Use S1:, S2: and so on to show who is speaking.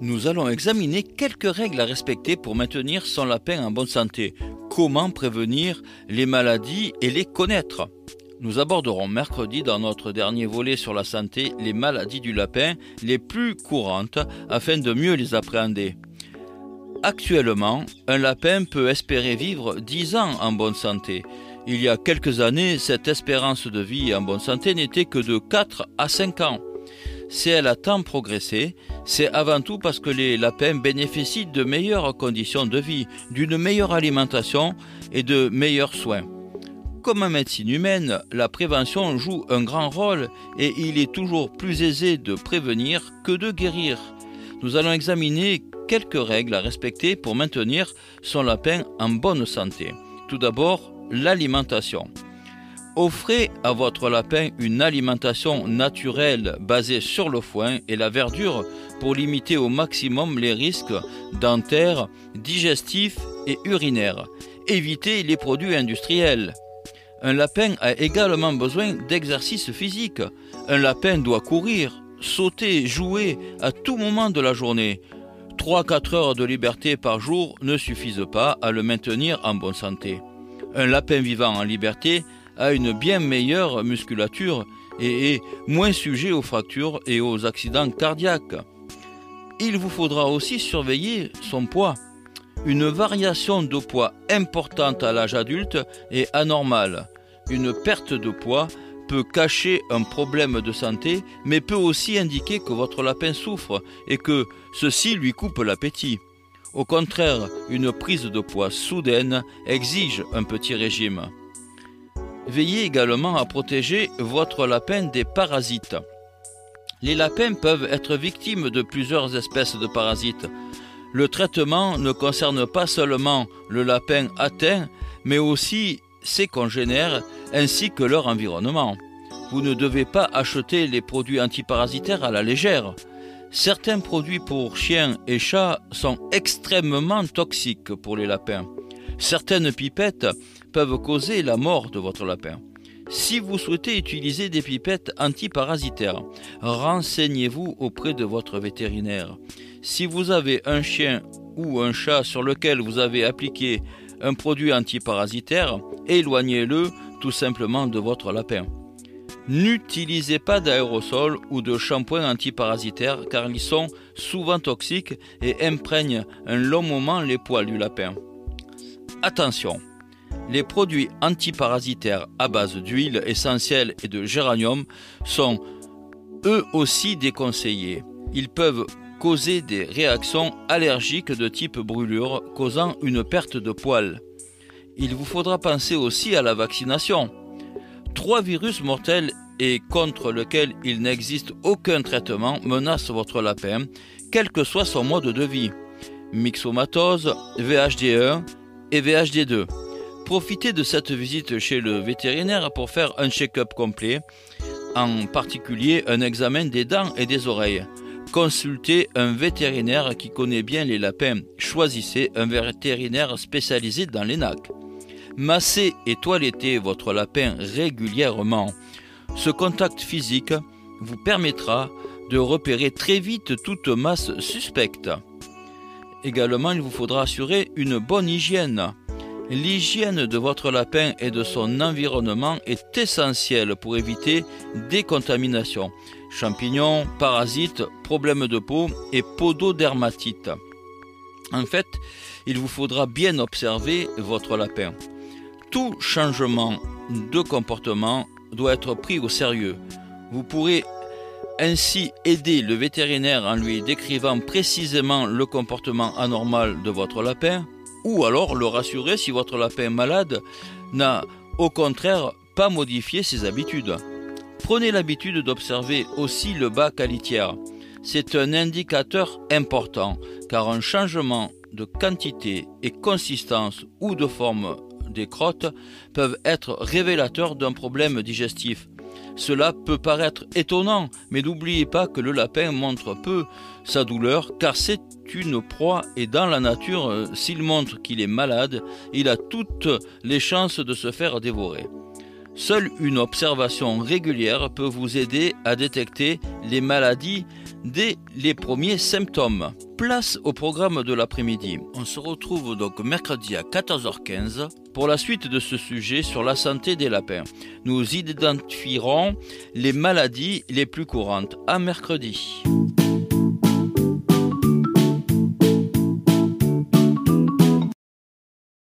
S1: Nous allons examiner quelques règles à respecter pour maintenir son lapin en bonne santé. Comment prévenir les maladies et les connaître? Nous aborderons mercredi dans notre dernier volet sur la santé les maladies du lapin les plus courantes afin de mieux les appréhender. Actuellement, un lapin peut espérer vivre 10 ans en bonne santé. Il y a quelques années, cette espérance de vie en bonne santé n'était que de 4 à 5 ans. Si elle a tant progressé, c'est avant tout parce que les lapins bénéficient de meilleures conditions de vie, d'une meilleure alimentation et de meilleurs soins. Comme en médecine humaine, la prévention joue un grand rôle et il est toujours plus aisé de prévenir que de guérir. Nous allons examiner quelques règles à respecter pour maintenir son lapin en bonne santé. Tout d'abord, l'alimentation. Offrez à votre lapin une alimentation naturelle basée sur le foin et la verdure pour limiter au maximum les risques dentaires, digestifs et urinaires. Évitez les produits industriels. Un lapin a également besoin d'exercice physique. Un lapin doit courir, sauter, jouer à tout moment de la journée. 3-4 heures de liberté par jour ne suffisent pas à le maintenir en bonne santé. Un lapin vivant en liberté a une bien meilleure musculature et est moins sujet aux fractures et aux accidents cardiaques. Il vous faudra aussi surveiller son poids. Une variation de poids importante à l'âge adulte est anormale. Une perte de poids peut cacher un problème de santé, mais peut aussi indiquer que votre lapin souffre et que ceci lui coupe l'appétit. Au contraire, une prise de poids soudaine exige un petit régime. Veillez également à protéger votre lapin des parasites. Les lapins peuvent être victimes de plusieurs espèces de parasites. Le traitement ne concerne pas seulement le lapin atteint, mais aussi ses congénères ainsi que leur environnement. Vous ne devez pas acheter les produits antiparasitaires à la légère. Certains produits pour chiens et chats sont extrêmement toxiques pour les lapins. Certaines pipettes peuvent causer la mort de votre lapin. Si vous souhaitez utiliser des pipettes antiparasitaires, renseignez-vous auprès de votre vétérinaire. Si vous avez un chien ou un chat sur lequel vous avez appliqué un produit antiparasitaire, éloignez-le tout simplement de votre lapin. N'utilisez pas d'aérosol ou de shampoing antiparasitaire car ils sont souvent toxiques et imprègnent un long moment les poils du lapin. Attention, les produits antiparasitaires à base d'huile essentielle et de géranium sont eux aussi déconseillés. Ils peuvent causer des réactions allergiques de type brûlure, causant une perte de poils. Il vous faudra penser aussi à la vaccination. Trois virus mortels et contre lesquels il n'existe aucun traitement menacent votre lapin, quel que soit son mode de vie. Myxomatose, VHD1 et VHD2. Profitez de cette visite chez le vétérinaire pour faire un check-up complet, en particulier un examen des dents et des oreilles. Consultez un vétérinaire qui connaît bien les lapins. Choisissez un vétérinaire spécialisé dans les nacs. Massez et toilettez votre lapin régulièrement. Ce contact physique vous permettra de repérer très vite toute masse suspecte. Également, il vous faudra assurer une bonne hygiène. L'hygiène de votre lapin et de son environnement est essentielle pour éviter des contaminations, champignons, parasites, problèmes de peau et pododermatite. En fait, il vous faudra bien observer votre lapin. Tout changement de comportement doit être pris au sérieux. Vous pourrez ainsi aider le vétérinaire en lui décrivant précisément le comportement anormal de votre lapin, ou alors le rassurer si votre lapin malade n'a au contraire pas modifié ses habitudes. Prenez l'habitude d'observer aussi le bas qualitaire. C'est un indicateur important car un changement de quantité et consistance ou de forme des crottes peuvent être révélateurs d'un problème digestif. Cela peut paraître étonnant, mais n'oubliez pas que le lapin montre peu sa douleur car c'est une proie et dans la nature, euh, s'il montre qu'il est malade, il a toutes les chances de se faire dévorer. Seule une observation régulière peut vous aider à détecter les maladies dès les premiers symptômes. Place au programme de l'après-midi. On se retrouve donc mercredi à 14h15 pour la suite de ce sujet sur la santé des lapins. Nous identifierons les maladies les plus courantes. À mercredi.